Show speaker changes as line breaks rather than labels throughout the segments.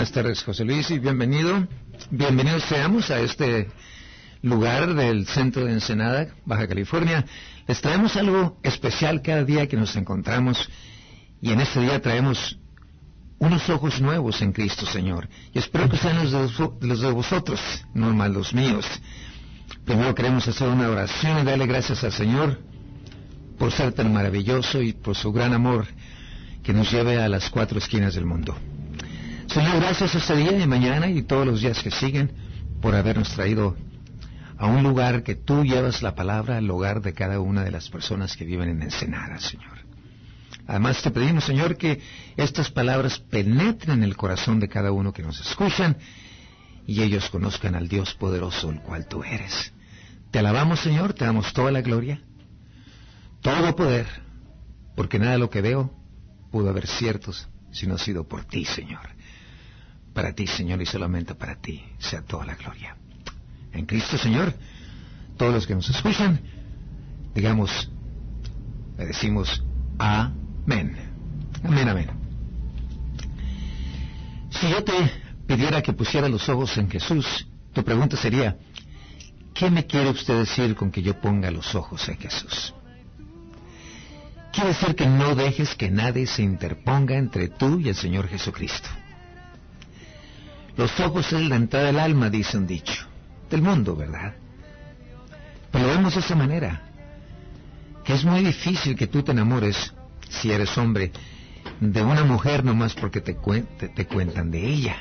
buenas tardes, José Luis, y bienvenido. Bienvenidos seamos a este lugar del centro de Ensenada, Baja California. Les traemos algo especial cada día que nos encontramos y en este día traemos unos ojos nuevos en Cristo, Señor. Y espero que sean los de, los de vosotros, no más los míos. Primero queremos hacer una oración y darle gracias al Señor por ser tan maravilloso y por su gran amor que nos lleve a las cuatro esquinas del mundo. Señor, gracias este día y mañana y todos los días que siguen por habernos traído a un lugar que tú llevas la palabra al hogar de cada una de las personas que viven en Ensenada, Señor. Además te pedimos, Señor, que estas palabras penetren en el corazón de cada uno que nos escuchan y ellos conozcan al Dios poderoso, el cual tú eres. Te alabamos, Señor, te damos toda la gloria, todo poder, porque nada de lo que veo pudo haber ciertos si no ha sido por ti, Señor. Para ti, Señor, y solamente para ti sea toda la gloria. En Cristo, Señor, todos los que nos escuchan, digamos, le decimos amén. Amén, amén. Si yo te pidiera que pusiera los ojos en Jesús, tu pregunta sería, ¿qué me quiere usted decir con que yo ponga los ojos en Jesús? Quiere decir que no dejes que nadie se interponga entre tú y el Señor Jesucristo. Los ojos es la entrada del alma, dice un dicho, del mundo, ¿verdad? Pero vemos de esa manera, que es muy difícil que tú te enamores, si eres hombre, de una mujer nomás porque te, te cuentan de ella.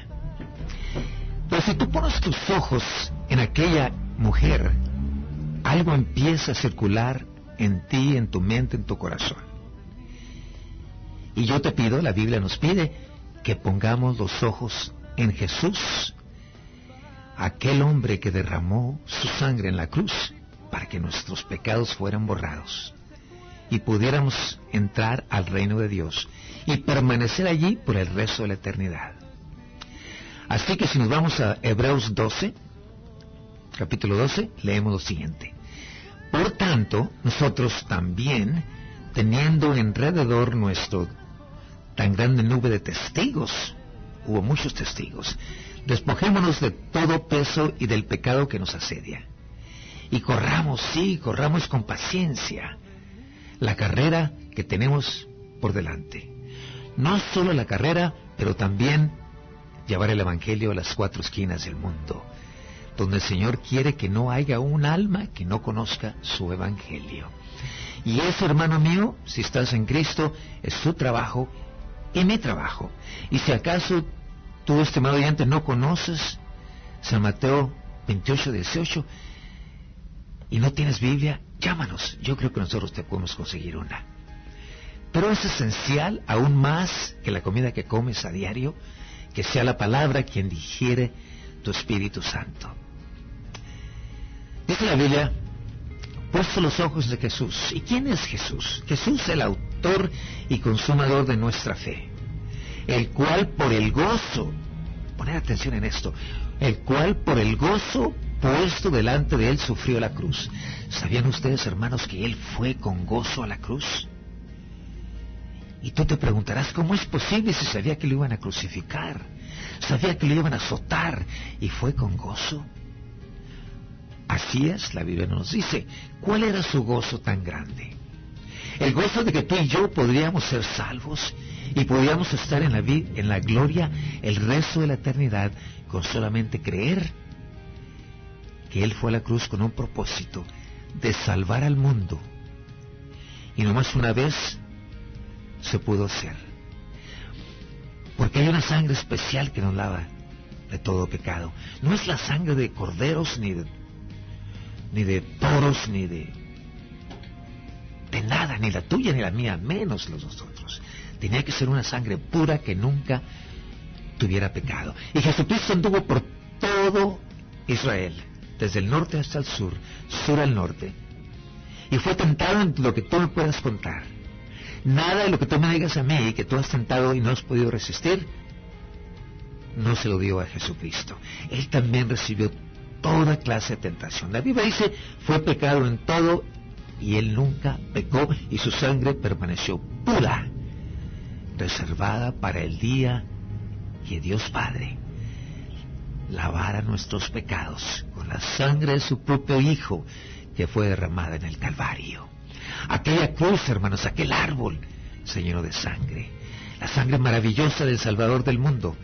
Pero si tú pones tus ojos en aquella mujer, algo empieza a circular en ti, en tu mente, en tu corazón. Y yo te pido, la Biblia nos pide, que pongamos los ojos en Jesús, aquel hombre que derramó su sangre en la cruz para que nuestros pecados fueran borrados y pudiéramos entrar al reino de Dios y permanecer allí por el resto de la eternidad. Así que si nos vamos a Hebreos 12, capítulo 12, leemos lo siguiente. Por tanto, nosotros también, teniendo alrededor nuestro tan grande nube de testigos, hubo muchos testigos. Despojémonos de todo peso y del pecado que nos asedia. Y corramos, sí, corramos con paciencia la carrera que tenemos por delante. No solo la carrera, pero también llevar el Evangelio a las cuatro esquinas del mundo, donde el Señor quiere que no haya un alma que no conozca su Evangelio. Y eso, hermano mío, si estás en Cristo, es su trabajo y mi trabajo. Y si acaso tú, estimado oyente, no conoces San Mateo 28, 18 y no tienes Biblia, llámanos. Yo creo que nosotros te podemos conseguir una. Pero es esencial, aún más que la comida que comes a diario, que sea la palabra quien digiere tu Espíritu Santo. Dice la Biblia, puesto los ojos de Jesús. ¿Y quién es Jesús? Jesús es el autor y consumador de nuestra fe, el cual por el gozo, poner atención en esto, el cual por el gozo puesto delante de él sufrió la cruz. ¿Sabían ustedes, hermanos, que él fue con gozo a la cruz? Y tú te preguntarás, ¿cómo es posible si sabía que lo iban a crucificar? Sabía que lo iban a azotar y fue con gozo. Así es, la Biblia nos dice, ¿cuál era su gozo tan grande? El gozo de que tú y yo podríamos ser salvos y podríamos estar en la, en la gloria el resto de la eternidad con solamente creer que Él fue a la cruz con un propósito de salvar al mundo. Y nomás una vez se pudo hacer. Porque hay una sangre especial que nos lava de todo pecado. No es la sangre de corderos ni de ni de toros, ni de, de nada, ni la tuya ni la mía, menos los nosotros. Tenía que ser una sangre pura que nunca tuviera pecado. Y Jesucristo anduvo por todo Israel, desde el norte hasta el sur, sur al norte. Y fue tentado en lo que tú me puedas contar. Nada de lo que tú me digas a mí, que tú has tentado y no has podido resistir, no se lo dio a Jesucristo. Él también recibió toda clase de tentación. La Biblia dice, fue pecado en todo y él nunca pecó y su sangre permaneció pura, reservada para el día que Dios Padre lavara nuestros pecados con la sangre de su propio Hijo que fue derramada en el Calvario. Aquella cruz, hermanos, aquel árbol se llenó de sangre, la sangre maravillosa del Salvador del mundo.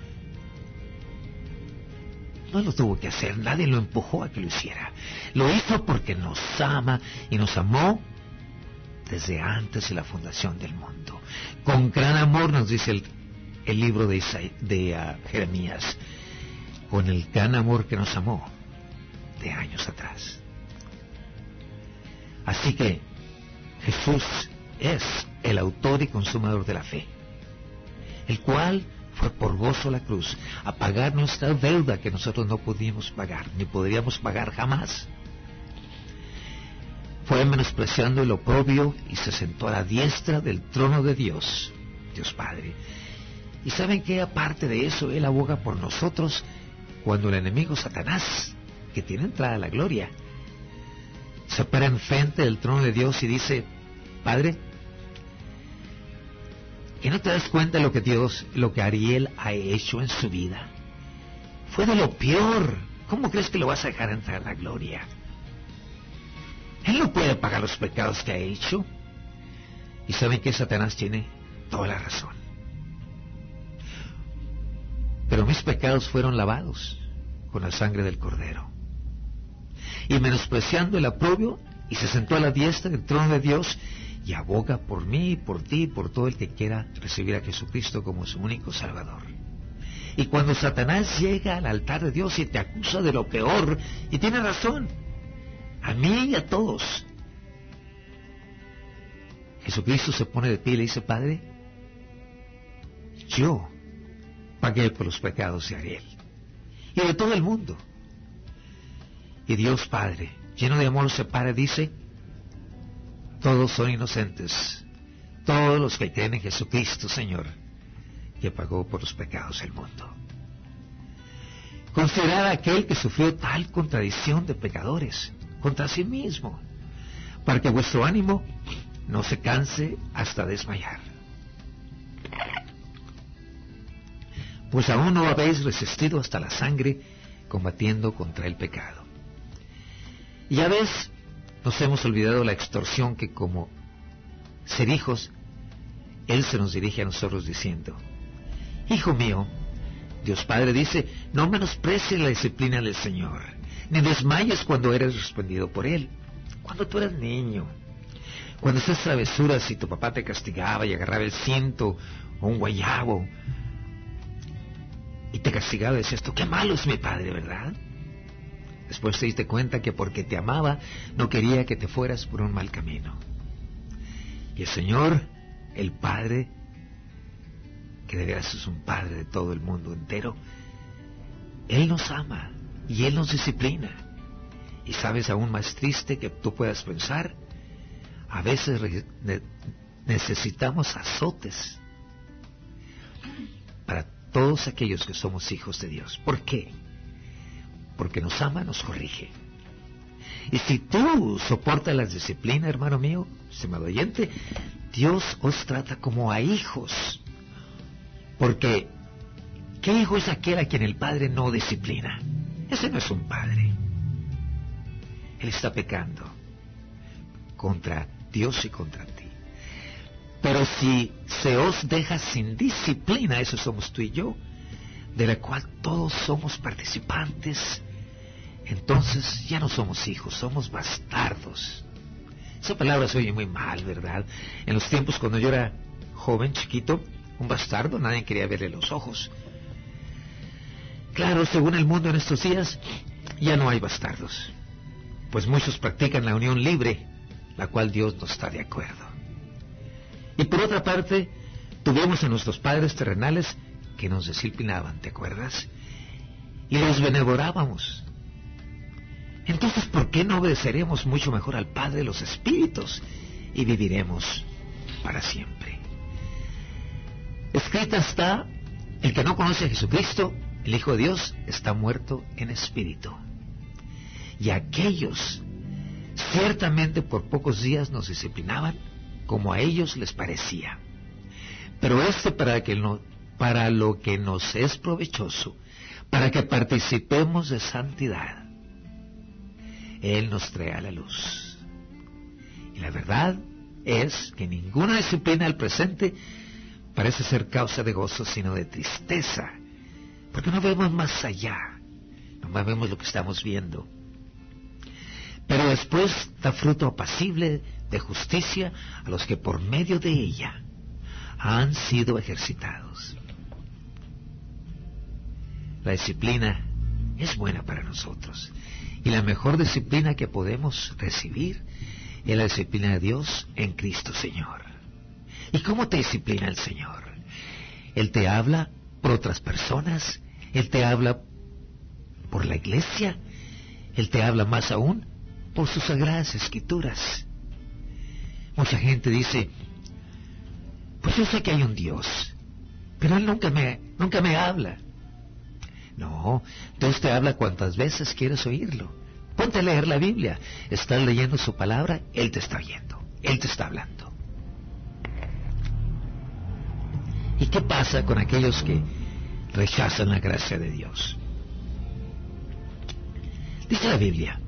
No lo tuvo que hacer, nadie lo empujó a que lo hiciera. Lo hizo porque nos ama y nos amó desde antes de la fundación del mundo. Con gran amor nos dice el, libro de, de ah, Jeremías, con el gran amor que nos amó de años atrás. Así que Jesús es el autor y consumador de la fe, el cual fue por gozo la cruz a pagar nuestra deuda que nosotros no pudimos pagar, ni podríamos pagar jamás. Fue menospreciando el oprobio y se sentó a la diestra del trono de Dios, Dios Padre. Y saben que aparte de eso, Él aboga por nosotros cuando el enemigo Satanás, que tiene entrada a la gloria, se para enfrente del trono de Dios y dice, Padre, ¿que no te das cuenta lo que Dios, lo que Ariel ha hecho en su vida? Fue de lo peor. ¿Cómo crees que lo vas a dejar entrar a la gloria? Él no puede pagar los pecados que ha hecho. Y saben que Satanás tiene toda la razón. Pero mis pecados fueron lavados con la sangre del cordero. Y menospreciando el aprobio, y se sentó a la diestra del trono de Dios y aboga por mí, por ti, por todo el que quiera recibir a Jesucristo como su único Salvador. Y cuando Satanás llega al altar de Dios y te acusa de lo peor, y tiene razón, a mí y a todos. Jesucristo se pone de pie y le dice, Padre, yo pagué por los pecados de Ariel y de todo el mundo. Y Dios Padre, lleno de amor, se para y dice, todos son inocentes, todos los que creen en Jesucristo, Señor, que pagó por los pecados del mundo. Considerad aquel que sufrió tal contradicción de pecadores contra sí mismo, para que vuestro ánimo no se canse hasta desmayar. Pues aún no habéis resistido hasta la sangre combatiendo contra el pecado. Y a veces nos hemos olvidado la extorsión que como ser hijos, Él se nos dirige a nosotros diciendo, Hijo mío, Dios Padre dice, no menosprecies la disciplina del Señor ni desmayes cuando eres respondido por Él. Cuando tú eras niño, cuando hacías travesuras y tu papá te castigaba y agarraba el cinto o un guayabo y te castigaba decías tú, qué malo es mi padre, ¿verdad? Después te diste cuenta que porque te amaba no quería que te fueras por un mal camino. Y el Señor, el Padre, que de veras es un Padre de todo el mundo entero, Él nos ama y Él nos disciplina. Y sabes, aún más triste que tú puedas pensar, a veces necesitamos azotes para todos aquellos que somos hijos de Dios. ¿Por qué? Porque nos ama, nos corrige. Y si tú soportas la disciplina, hermano mío, estimado oyente, Dios os trata como a hijos. Porque, ¿qué hijo es aquel a quien el Padre no disciplina? Ese no es un padre. Él está pecando contra Dios y contra ti. Pero si se os deja sin disciplina, eso somos tú y yo, de la cual todos somos participantes, entonces ya no somos hijos, somos bastardos. Esa palabra se oye muy mal, ¿verdad? En los tiempos cuando yo era joven, chiquito, un bastardo, nadie quería verle los ojos. Claro, según el mundo en estos días, ya no hay bastardos, pues muchos practican la unión libre, la cual Dios no está de acuerdo. Y por otra parte, tuvimos a nuestros padres terrenales que nos disciplinaban, ¿te acuerdas? Y los benevorábamos. Entonces, ¿por qué no obedeceremos mucho mejor al Padre de los Espíritus y viviremos para siempre? Escrita está, el que no conoce a Jesucristo el Hijo de Dios está muerto en espíritu. Y aquellos ciertamente por pocos días nos disciplinaban como a ellos les parecía. Pero este para que no, para lo que nos es provechoso, para que participemos de santidad. Él nos trae a la luz. Y la verdad es que ninguna disciplina al presente parece ser causa de gozo, sino de tristeza, porque no vemos más allá, no vemos lo que estamos viendo. Pero después da fruto apacible de justicia a los que por medio de ella han sido ejercitados. La disciplina es buena para nosotros y la mejor disciplina que podemos recibir es la disciplina de Dios en Cristo Señor. ¿Y cómo te disciplina el Señor? Él te habla por otras personas, Él te habla por la iglesia, Él te habla más aún por sus sagradas escrituras. Mucha gente dice, pues yo sé que hay un Dios, pero Él nunca me, nunca me habla. No, Dios te habla cuantas veces quieres oírlo. Ponte a leer la Biblia. Estás leyendo su palabra, Él te está oyendo. Él te está hablando. ¿Y qué pasa con aquellos que rechazan la gracia de Dios? Dice la Biblia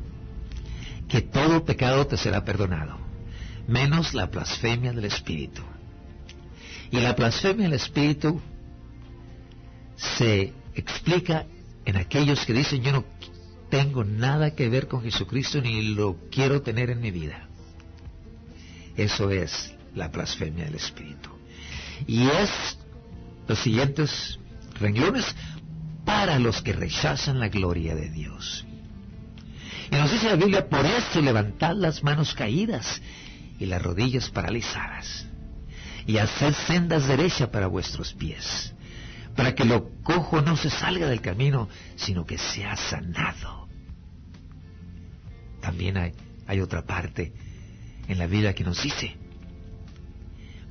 que todo pecado te será perdonado, menos la blasfemia del Espíritu. Y la blasfemia del Espíritu se explica en aquellos que dicen yo no tengo nada que ver con Jesucristo ni lo quiero tener en mi vida. Eso es la blasfemia del Espíritu. Y es los siguientes renglones para los que rechazan la gloria de Dios. Y nos dice la Biblia, por eso levantad las manos caídas y las rodillas paralizadas, y haced sendas derechas para vuestros pies, para que lo cojo no se salga del camino, sino que sea sanado. También hay, hay otra parte en la Biblia que nos dice,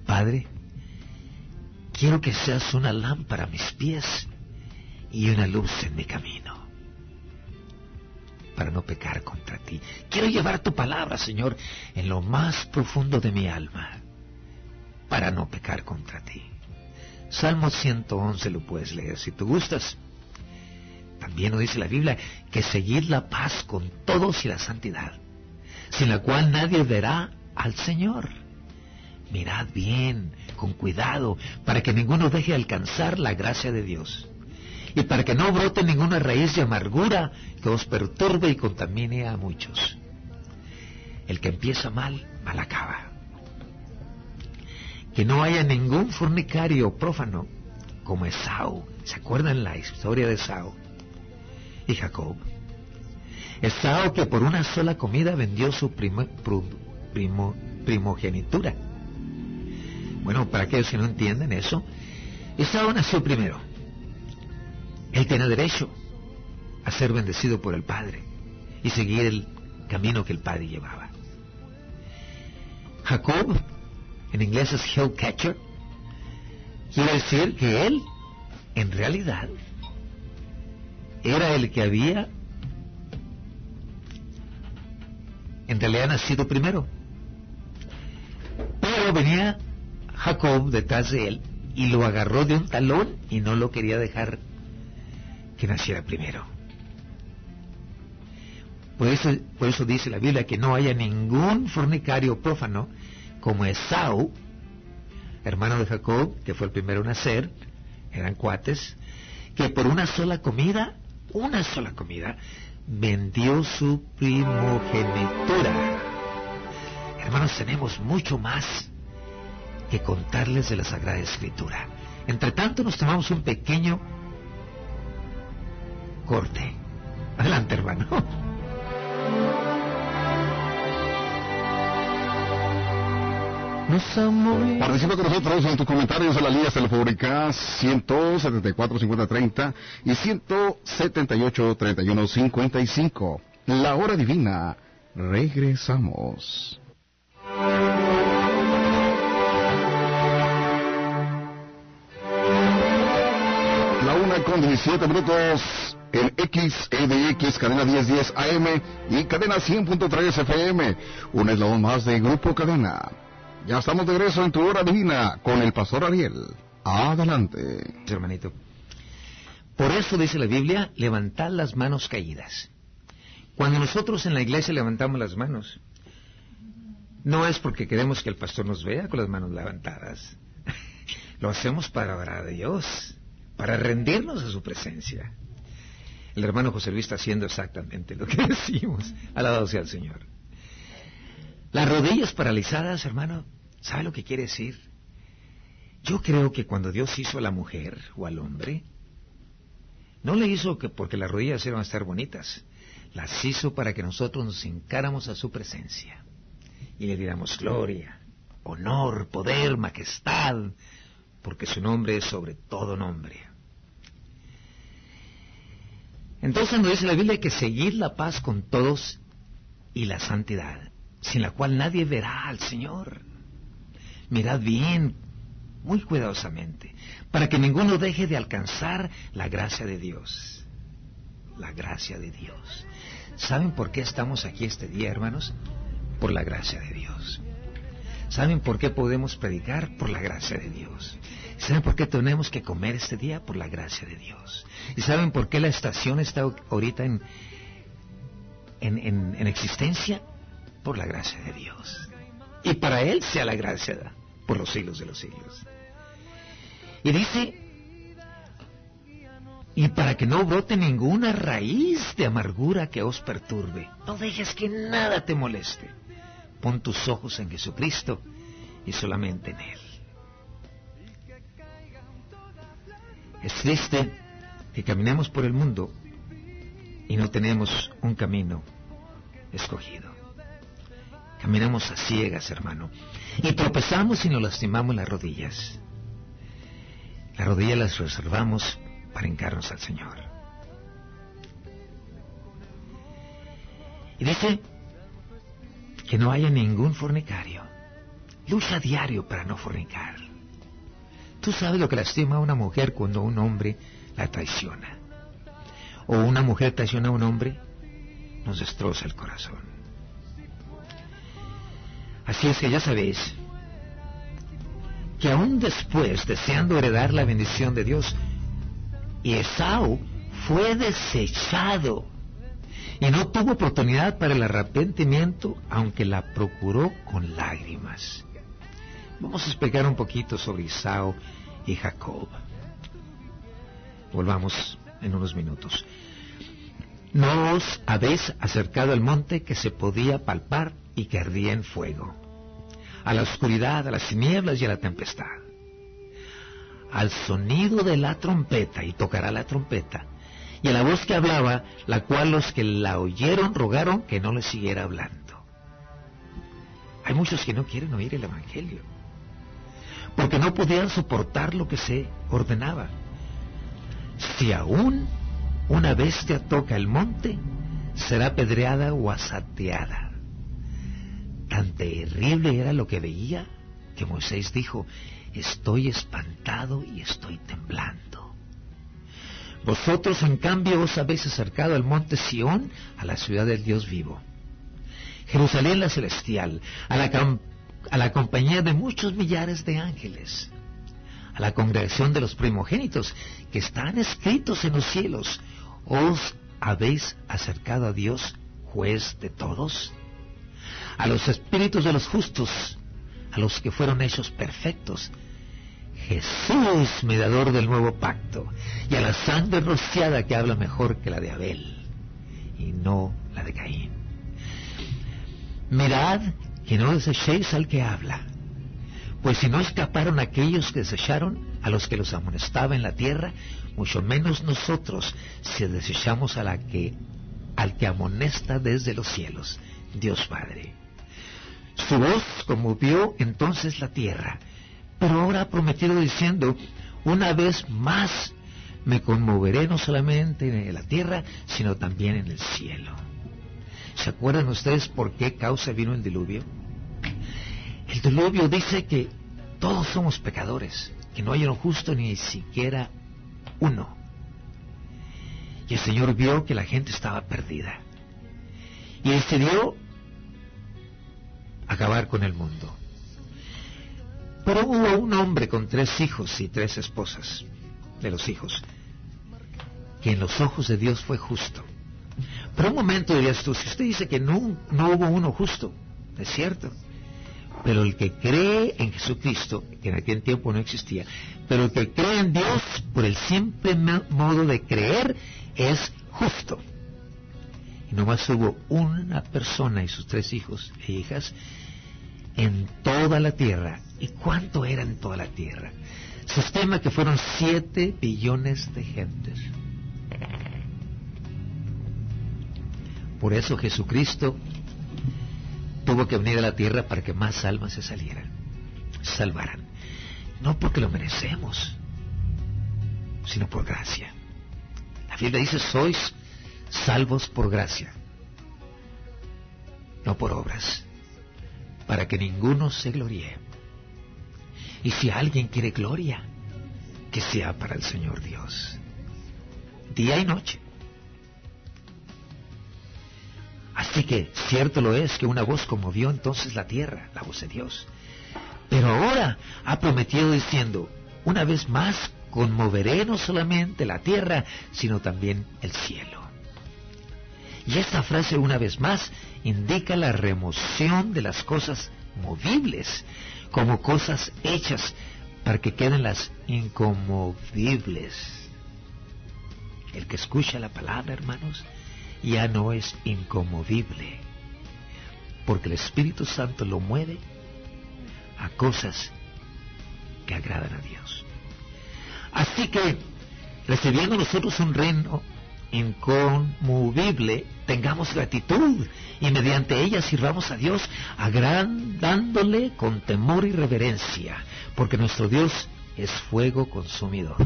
Padre, quiero que seas una lámpara a mis pies y una luz en mi camino, para no pecar contra ti. Quiero llevar tu palabra, Señor, en lo más profundo de mi alma, para no pecar contra ti. Salmo 111 lo puedes leer si tú gustas. También nos dice la Biblia que seguir la paz con todos y la santidad, sin la cual nadie verá al Señor. Mirad bien, con cuidado, para que ninguno deje de alcanzar la gracia de Dios. Y para que no brote ninguna raíz de amargura que os perturbe y contamine a muchos. El que empieza mal, mal acaba que no haya ningún fornicario prófano como Esau. ¿Se acuerdan la historia de Esau y Jacob? Esau que por una sola comida vendió su primo, primogenitura. Bueno, para aquellos que no entienden eso, Esau nació primero. Él tiene derecho a ser bendecido por el Padre y seguir el camino que el Padre llevaba. Jacob en inglés es catcher, quiere decir que él, en realidad, era el que había, en realidad, nacido primero. Pero venía Jacob detrás de él y lo agarró de un talón y no lo quería dejar que naciera primero. Por eso, por eso dice la Biblia que no haya ningún fornicario prófano como Esau, hermano de Jacob, que fue el primero en nacer, eran cuates, que por una sola comida, una sola comida, vendió su primogenitura. Hermanos, tenemos mucho más que contarles de la Sagrada Escritura. Entre tanto, nos tomamos un pequeño corte. Adelante, hermano.
Participa con nosotros en tus comentarios en las líneas telefónicas 174 5030 y 178 31 55. La hora divina. Regresamos. Con 17 minutos en XEDX, cadena 1010 AM y cadena 100.3 FM. Un eslabón más de Grupo Cadena. Ya estamos de regreso en tu hora divina con el pastor Ariel. Adelante.
Hermanito. Por eso dice la Biblia, levantad las manos caídas. Cuando nosotros en la iglesia levantamos las manos, no es porque queremos que el pastor nos vea con las manos levantadas. Lo hacemos para orar a Dios, para rendirnos a su presencia. El hermano José Luis está haciendo exactamente lo que decimos. Alabado sea el Señor. Las rodillas paralizadas, hermano, ¿sabe lo que quiere decir? Yo creo que cuando Dios hizo a la mujer o al hombre, no le hizo que porque las rodillas iban a estar bonitas, las hizo para que nosotros nos encáramos a su presencia y le diéramos gloria, honor, poder, majestad, porque su nombre es sobre todo nombre. Entonces nos dice la Biblia que seguir la paz con todos y la santidad, sin la cual nadie verá al Señor. Mirad bien, muy cuidadosamente, para que ninguno deje de alcanzar la gracia de Dios. La gracia de Dios. ¿Saben por qué estamos aquí este día, hermanos? Por la gracia de Dios. ¿Saben por qué podemos predicar? Por la gracia de Dios. ¿Saben por qué tenemos que comer este día? Por la gracia de Dios. ¿Y saben por qué la estación está ahorita en, en, en, existencia? Por la gracia de Dios. Y para Él sea la gracia por los siglos de los siglos. Y dice, y para que no brote ninguna raíz de amargura que os perturbe, no dejes que nada te moleste. Pon tus ojos en Jesucristo y solamente en Él. Es triste que caminemos por el mundo y no tenemos un camino escogido. Caminamos a ciegas, hermano, y tropezamos y nos lastimamos las rodillas. Las rodillas las reservamos para encarnos al Señor. Y dice que no haya ningún fornicario. Lucha diario para no fornicar. Tú sabes lo que lastima a una mujer cuando un hombre la traiciona. O una mujer traiciona a un hombre, nos destroza el corazón. Así es que ya sabéis que aún después, deseando heredar la bendición de Dios, Esau fue desechado y no tuvo oportunidad para el arrepentimiento, aunque la procuró con lágrimas. Vamos a explicar un poquito sobre Esau y Jacob. Volvamos en unos minutos. No os habéis acercado al monte que se podía palpar y que ardía en fuego, a la oscuridad, a las tinieblas y a la tempestad. Al sonido de la trompeta, y tocará la trompeta, y a la voz que hablaba, la cual los que la oyeron rogaron que no le siguiera hablando. Hay muchos que no quieren oír el Evangelio, porque no podían soportar lo que se ordenaba. Si aún una bestia toca el monte, será pedreada o asateada. Tan terrible era lo que veía que Moisés dijo, estoy espantado y estoy temblando. Vosotros en cambio os habéis acercado al monte Sión, a la ciudad del Dios vivo. Jerusalén la celestial, a la, a la compañía de muchos millares de ángeles a la congregación de los primogénitos que están escritos en los cielos. ¿Os habéis acercado a Dios, juez de todos? A los espíritus de los justos, a los que fueron hechos perfectos. Jesús, mediador del nuevo pacto, y a la sangre rociada que habla mejor que la de Abel, y no la de Caín. Mirad que no desechéis al que habla pues si no escaparon aquellos que desecharon a los que los amonestaba en la tierra, mucho menos nosotros si desechamos que, al que amonesta desde los cielos, Dios Padre. Su voz conmovió entonces la tierra, pero ahora ha prometido diciendo, una vez más me conmoveré no solamente en la tierra, sino también en el cielo. ¿Se acuerdan ustedes por qué causa vino el diluvio? El diluvio dice que todos somos pecadores, que no hay un justo ni siquiera uno. Y el Señor vio que la gente estaba perdida. Y decidió acabar con el mundo. Pero hubo un hombre con tres hijos y tres esposas de los hijos, que en los ojos de Dios fue justo. Pero un momento dirías tú, si usted dice que no, no hubo uno justo, es cierto. Pero el que cree en Jesucristo, que en aquel tiempo no existía, pero el que cree en Dios por el simple modo de creer es justo. Y nomás hubo una persona y sus tres hijos e hijas en toda la tierra. ¿Y cuánto era en toda la tierra? Se estima que fueron siete billones de gentes. Por eso Jesucristo tuvo que venir a la tierra para que más almas se salieran, salvaran. No porque lo merecemos, sino por gracia. La Biblia dice, sois salvos por gracia, no por obras, para que ninguno se gloríe. Y si alguien quiere gloria, que sea para el Señor Dios, día y noche. Así que cierto lo es que una voz conmovió entonces la tierra, la voz de Dios. Pero ahora ha prometido diciendo, una vez más conmoveré no solamente la tierra, sino también el cielo. Y esta frase una vez más indica la remoción de las cosas movibles como cosas hechas para que queden las inconmovibles. El que escucha la palabra, hermanos, ya no es inconmovible, porque el Espíritu Santo lo mueve a cosas que agradan a Dios. Así que, recibiendo nosotros un reino inconmovible, tengamos gratitud y mediante ella sirvamos a Dios agrandándole con temor y reverencia, porque nuestro Dios es fuego consumidor.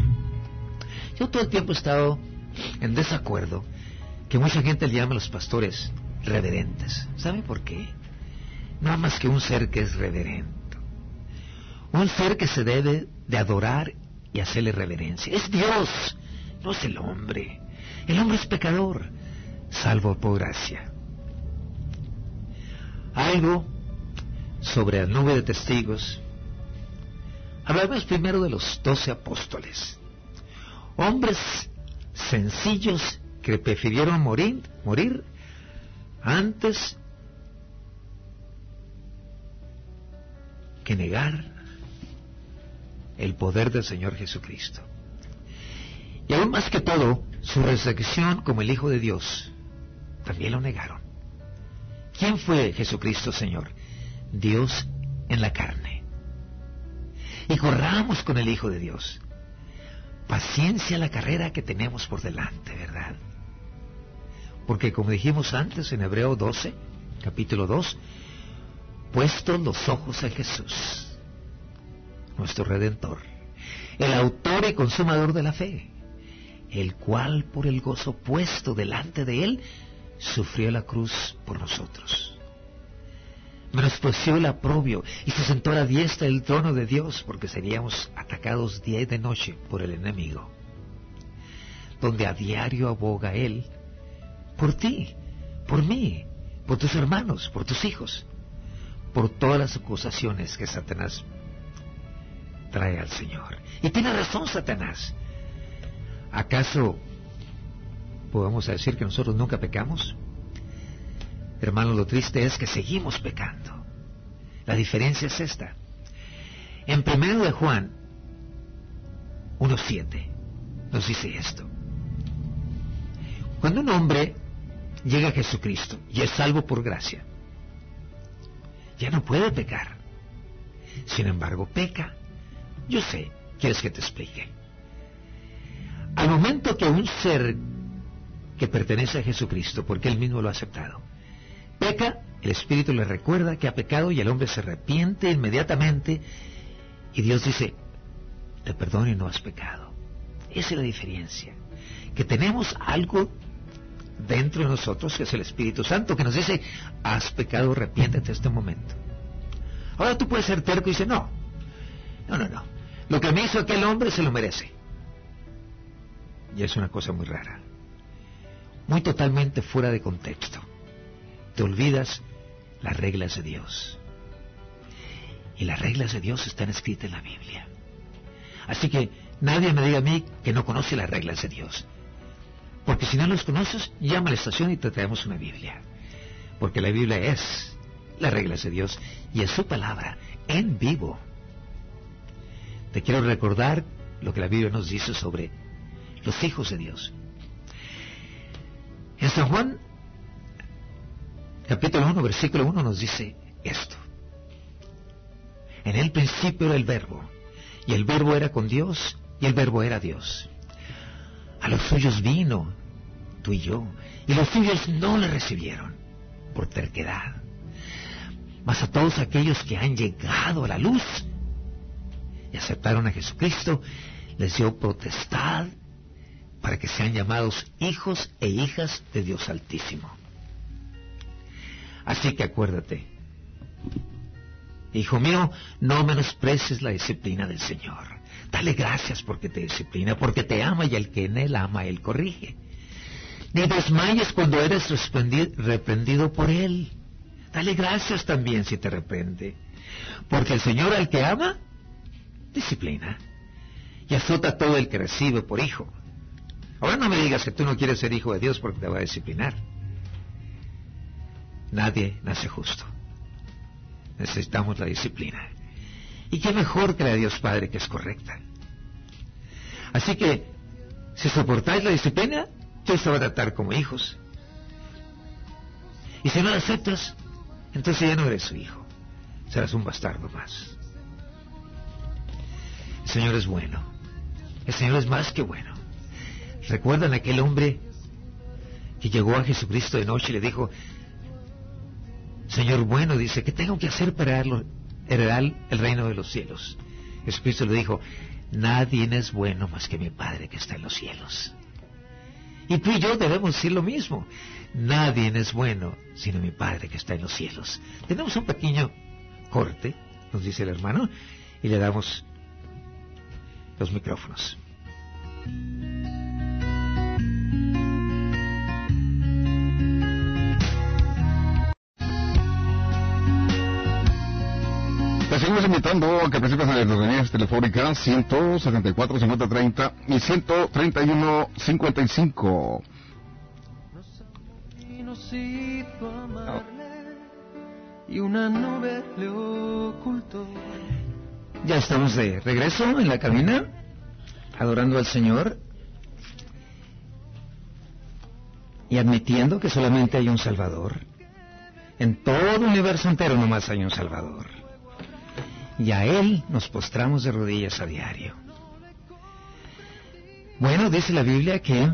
Yo todo el tiempo he estado en desacuerdo que mucha gente le llama a los pastores reverentes. ¿Sabe por qué? Nada más que un ser que es reverente. Un ser que se debe de adorar y hacerle reverencia. Es Dios, no es el hombre. El hombre es pecador, salvo por gracia. Algo sobre la nube de testigos. Hablamos primero de los doce apóstoles. Hombres sencillos que prefirieron morir, morir antes que negar el poder del Señor Jesucristo. Y aún más que todo, su resurrección como el Hijo de Dios, también lo negaron. ¿Quién fue Jesucristo Señor? Dios en la carne. Y corramos con el Hijo de Dios. Paciencia la carrera que tenemos por delante, ¿verdad? Porque como dijimos antes en Hebreo 12, capítulo 2, puestos los ojos a Jesús, nuestro Redentor, el autor y consumador de la fe, el cual por el gozo puesto delante de él, sufrió la cruz por nosotros. Menospreció el aprobio y se sentó a la diestra del trono de Dios porque seríamos atacados día y de noche por el enemigo, donde a diario aboga él por ti, por mí, por tus hermanos, por tus hijos, por todas las acusaciones que Satanás trae al Señor. Y tiene razón Satanás. ¿Acaso podemos decir que nosotros nunca pecamos? Hermanos, lo triste es que seguimos pecando. La diferencia es esta. En primero de Juan 1.7 nos dice esto. Cuando un hombre llega Jesucristo y es salvo por gracia, ya no puede pecar. Sin embargo, peca. Yo sé, ¿quieres que te explique? Al momento que un ser que pertenece a Jesucristo, porque él mismo lo ha aceptado, peca, el Espíritu le recuerda que ha pecado y el hombre se arrepiente inmediatamente y Dios dice, te perdono y no has pecado. Esa es la diferencia. Que tenemos algo dentro de nosotros que es el Espíritu Santo que nos dice, has pecado, arrepiéntete este momento. Ahora tú puedes ser terco y decir, no, no, no, no. Lo que me hizo aquel hombre se lo merece. Y es una cosa muy rara. Muy totalmente fuera de contexto. Te olvidas las reglas de Dios. Y las reglas de Dios están escritas en la Biblia. Así que nadie me diga a mí que no conoce las reglas de Dios. Porque si no los conoces, llama a la estación y te traemos una Biblia. Porque la Biblia es las reglas de Dios y es su palabra en vivo. Te quiero recordar lo que la Biblia nos dice sobre los hijos de Dios. En San Juan, capítulo 1, versículo 1 nos dice esto. En el principio era el verbo, y el verbo era con Dios, y el verbo era Dios. A los suyos vino, tú y yo, y los suyos no le recibieron, por terquedad. Mas a todos aquellos que han llegado a la luz y aceptaron a Jesucristo, les dio potestad para que sean llamados hijos e hijas de Dios Altísimo. Así que acuérdate, hijo mío, no menosprecies la disciplina del Señor. Dale gracias porque te disciplina, porque te ama y el que en él ama, él corrige. Ni desmayes cuando eres reprendido por él. Dale gracias también si te reprende. Porque el Señor al que ama, disciplina. Y azota todo el que recibe por hijo. Ahora no me digas que tú no quieres ser hijo de Dios porque te va a disciplinar. Nadie nace justo. Necesitamos la disciplina. Y qué mejor que la de Dios Padre que es correcta. Así que, si soportáis la disciplina, te va a tratar como hijos. Y si no la aceptas, entonces ya no eres su hijo. Serás un bastardo más. El Señor es bueno. El Señor es más que bueno. ¿Recuerdan aquel hombre que llegó a Jesucristo de noche y le dijo, Señor bueno, dice, ¿qué tengo que hacer para heredar el reino de los cielos? Jesucristo le dijo, nadie es bueno más que mi Padre que está en los cielos. Y tú y yo debemos decir lo mismo. Nadie es bueno sino mi Padre que está en los cielos. Tenemos un pequeño corte, nos dice el hermano, y le damos los micrófonos.
Seguimos invitando a que participes en las líneas telefónicas 174 5030 y 131 55.
Y una nube le ocultó. Ya estamos de regreso en la cabina, adorando al Señor y admitiendo que solamente hay un Salvador. En todo el universo entero nomás hay un Salvador y a Él nos postramos de rodillas a diario. Bueno, dice la Biblia que,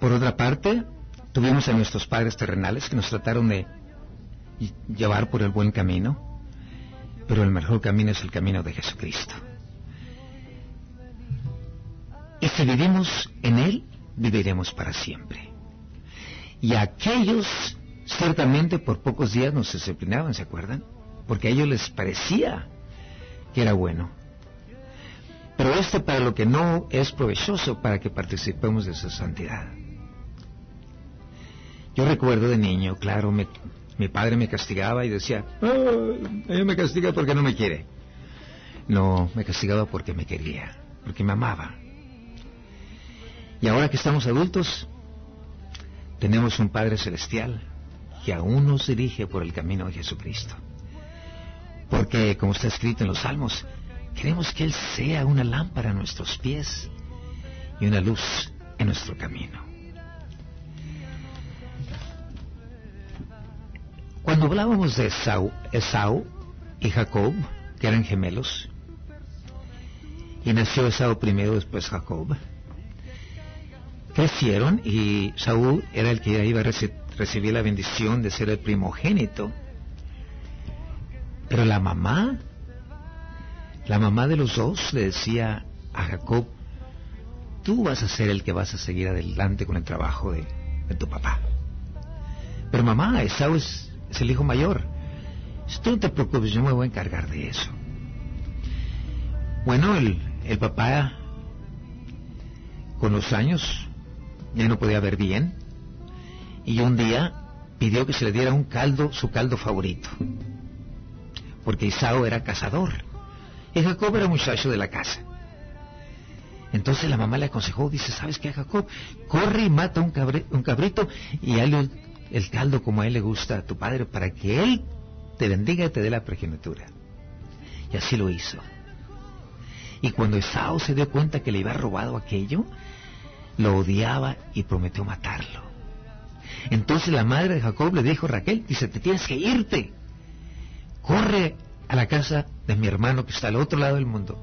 por otra parte, tuvimos a nuestros padres terrenales que nos trataron de llevar por el buen camino, pero el mejor camino es el camino de Jesucristo. Y si vivimos en Él, viviremos para siempre. Y aquellos Ciertamente por pocos días nos disciplinaban, ¿se acuerdan? Porque a ellos les parecía que era bueno. Pero esto para lo que no es provechoso para que participemos de su santidad. Yo recuerdo de niño, claro, mi padre me castigaba y decía, ella me castiga porque no me quiere. No, me castigaba porque me quería, porque me amaba. Y ahora que estamos adultos, tenemos un Padre Celestial que aún nos dirige por el camino de Jesucristo. Porque, como está escrito en los Salmos, queremos que Él sea una lámpara a nuestros pies y una luz en nuestro camino. Cuando hablábamos de Esau, y Jacob, que eran gemelos, y nació Esau primero, después Jacob, crecieron y Saúl era el que iba a recibí la bendición de ser el primogénito. Pero la mamá, la mamá de los dos le decía a Jacob, tú vas a ser el que vas a seguir adelante con el trabajo de, tu papá. Pero mamá, Esau es, es el hijo mayor. Tú no te preocupes, yo me voy a encargar de eso. Bueno, el, el papá con los años ya no podía ver bien y un día pidió que se le diera un caldo, su caldo favorito, porque Isaú era cazador y Jacob era muchacho de la casa. Entonces la mamá le aconsejó, dice, ¿sabes qué, Jacob? Corre y mata un, un cabrito y dale el caldo como a él le gusta a tu padre para que él te bendiga y te dé la progenitura. Y así lo hizo. Y cuando Esaú se dio cuenta que le había robado aquello, lo odiaba y prometió matarlo. Entonces la madre de Jacob le dijo, Raquel, dice, te tienes que irte. Corre a la casa de mi hermano que está al otro lado del mundo.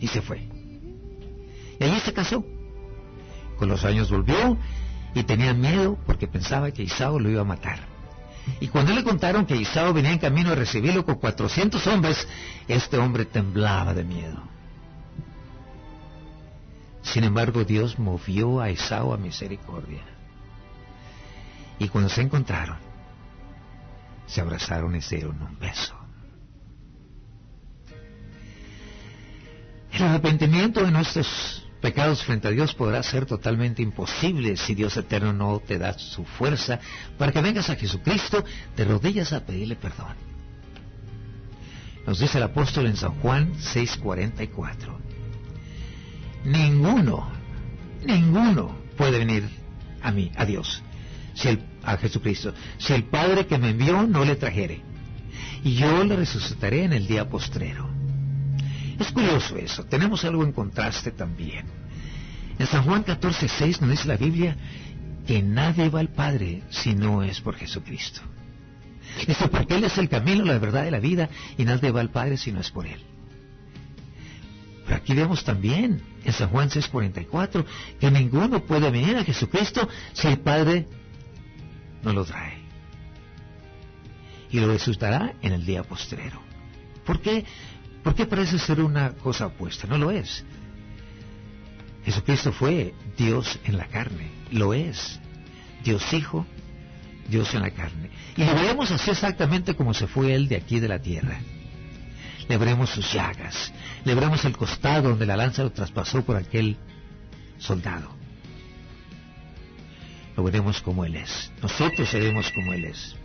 Y se fue. Y allí se casó. Con los años volvió y tenía miedo porque pensaba que Isaú lo iba a matar. Y cuando le contaron que Isaú venía en camino a recibirlo con 400 hombres, este hombre temblaba de miedo. Sin embargo, Dios movió a Esaú a misericordia. Y cuando se encontraron, se abrazaron y se dieron un beso. El arrepentimiento de nuestros pecados frente a Dios podrá ser totalmente imposible si Dios eterno no te da su fuerza para que vengas a Jesucristo de rodillas a pedirle perdón. Nos dice el apóstol en San Juan 6:44. Ninguno, ninguno puede venir a mí, a Dios, si el, a Jesucristo, si el Padre que me envió no le trajere. Y yo le resucitaré en el día postrero. Es curioso eso, tenemos algo en contraste también. En San Juan 14, 6 nos dice la Biblia que nadie va al Padre si no es por Jesucristo. Dice, porque Él es el camino, la verdad y la vida, y nadie va al Padre si no es por Él. Pero aquí vemos también en San Juan 6:44 que ninguno puede venir a Jesucristo si el Padre no lo trae. Y lo resucitará en el día postrero. ¿Por qué? ¿Por qué parece ser una cosa opuesta? No lo es. Jesucristo fue Dios en la carne, lo es. Dios Hijo, Dios en la carne. Y lo veremos así exactamente como se fue Él de aquí de la tierra. Le veremos sus llagas, le veremos el costado donde la lanza lo traspasó por aquel soldado. Lo veremos como Él es. Nosotros seremos como Él es.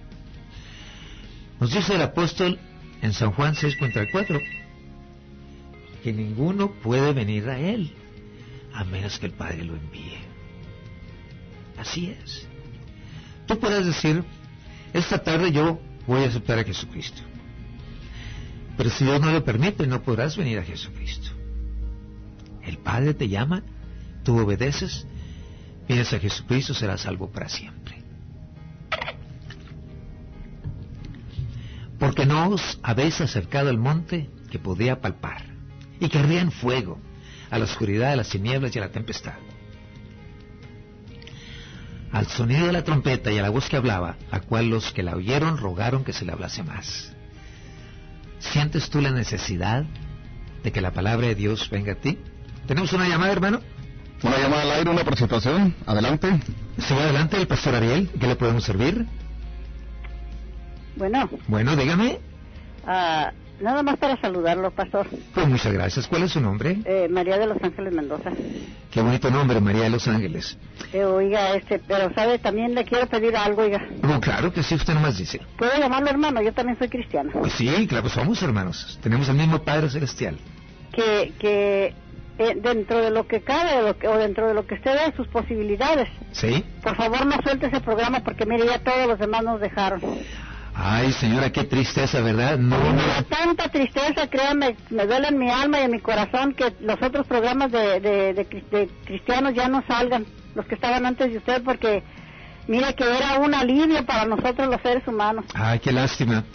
Nos dice el apóstol en San Juan 6.4 que ninguno puede venir a Él a menos que el Padre lo envíe. Así es. Tú puedes decir, esta tarde yo voy a aceptar a Jesucristo. Pero si Dios no lo permite, no podrás venir a Jesucristo. El Padre te llama, tú obedeces, vienes a Jesucristo, serás salvo para siempre. Porque no os habéis acercado al monte que podía palpar y que ardía en fuego, a la oscuridad, a las tinieblas y a la tempestad. Al sonido de la trompeta y a la voz que hablaba, a cual los que la oyeron rogaron que se le hablase más. ¿Sientes tú la necesidad de que la palabra de Dios venga a ti? ¿Tenemos una llamada, hermano?
Una llamada al aire, una presentación. Adelante.
Se va adelante el pastor Ariel. ¿Qué le podemos servir?
Bueno.
Bueno, dígame.
Ah, nada más para saludarlo, pastor.
Pues muchas gracias. ¿Cuál es su nombre?
Eh, María de los Ángeles Mendoza.
Qué bonito nombre, María de los Ángeles.
Eh, oiga, este, pero sabe, también le quiero pedir algo, oiga.
No, claro que sí, usted nomás dice.
¿Puedo llamarlo hermano? Yo también soy cristiana.
Pues sí, claro, somos hermanos. Tenemos el mismo Padre Celestial.
Que, que eh, dentro de lo que cabe o, lo que- o dentro de lo que esté de sus posibilidades,
¿Sí?
por favor no suelte ese programa porque mire, ya todos los demás nos dejaron.
Ay, señora, qué tristeza, ¿verdad? No, no.
tanta tristeza, créame, me duele en mi alma y en mi corazón que los otros programas de, de, de de cristianos ya no salgan, los que estaban antes de usted, porque mire que era un alivio para nosotros los seres humanos.
Ay, qué lástima.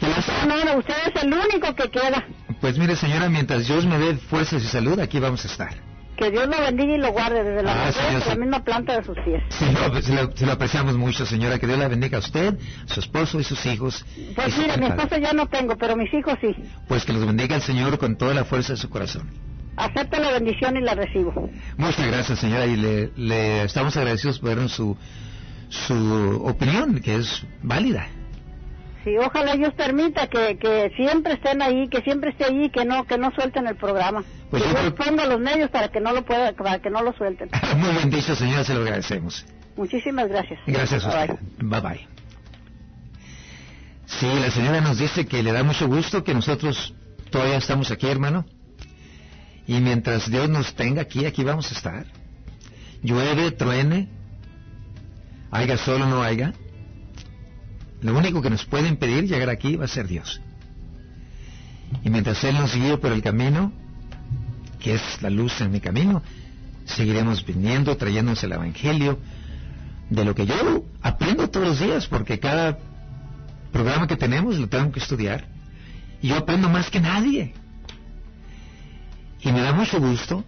Qué lástima.
No, no, usted es el único que queda.
Pues mire, señora, mientras Dios me dé fuerzas y salud, aquí vamos a estar.
Que Dios lo bendiga y lo guarde desde la,
Ah,
hasta la misma planta de sus pies.
Sí, lo, se, lo, se lo apreciamos mucho, señora. Que Dios la bendiga a usted, su esposo y sus hijos.
Pues mire, mi esposo ya no tengo, pero mis hijos sí.
Pues que los bendiga el Señor con toda la fuerza de su corazón.
Acepto la bendición y la recibo.
Muchas gracias, señora, y le, le estamos agradecidos por su, su opinión, que es válida.
Sí, ojalá Dios permita que, que siempre estén ahí, que siempre esté ahí, que no que no suelten el programa.
Pues
que
yo
Dios
creo-
ponga los medios para que no lo pueda, para que no lo suelten.
Muy buen dicho, señora, se lo agradecemos.
Muchísimas gracias.
Gracias a usted. Bye bye. Sí, la señora nos dice que le da mucho gusto que nosotros todavía estamos aquí, hermano. Y mientras Dios nos tenga aquí, aquí vamos a estar. Llueve, truene, haya sol o no haya. Lo único que nos puede impedir llegar aquí va a ser Dios. Y mientras Él nos guíe por el camino, que es la luz en mi camino, seguiremos viniendo, trayéndonos el Evangelio, de lo que yo aprendo todos los días, porque cada programa que tenemos lo tengo que estudiar. Y yo aprendo más que nadie. Y me da mucho gusto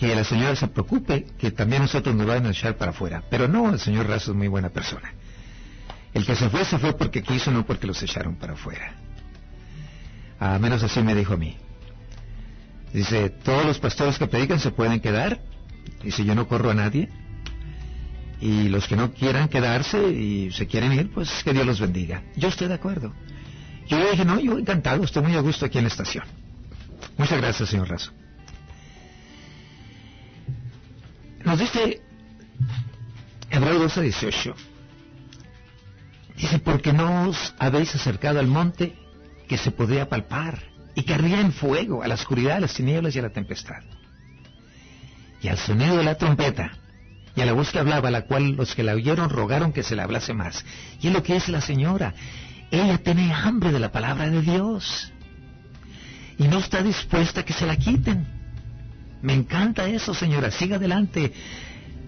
que la señora se preocupe que también nosotros nos vayan a echar para afuera. Pero no, el señor Razo es muy buena persona. El que se fue, se fue porque quiso, no porque los echaron para afuera. A menos así me dijo a mí. Dice, todos los pastores que predican se pueden quedar. Dice, yo no corro a nadie. Y los que no quieran quedarse y se quieren ir, pues que Dios los bendiga. Yo estoy de acuerdo. Yo le dije, no, yo encantado, estoy muy a gusto aquí en la estación. Muchas gracias, señor Razo. Nos dice Hebreo 12, 18. Dice, porque no os habéis acercado al monte que se podía palpar y que ardía en fuego, a la oscuridad, a las tinieblas y a la tempestad. Y al sonido de la trompeta, y a la voz que hablaba, la cual los que la oyeron rogaron que se le hablase más. Y es lo que dice la señora. Ella tiene hambre de la palabra de Dios. Y no está dispuesta a que se la quiten. Me encanta eso, señora. Siga adelante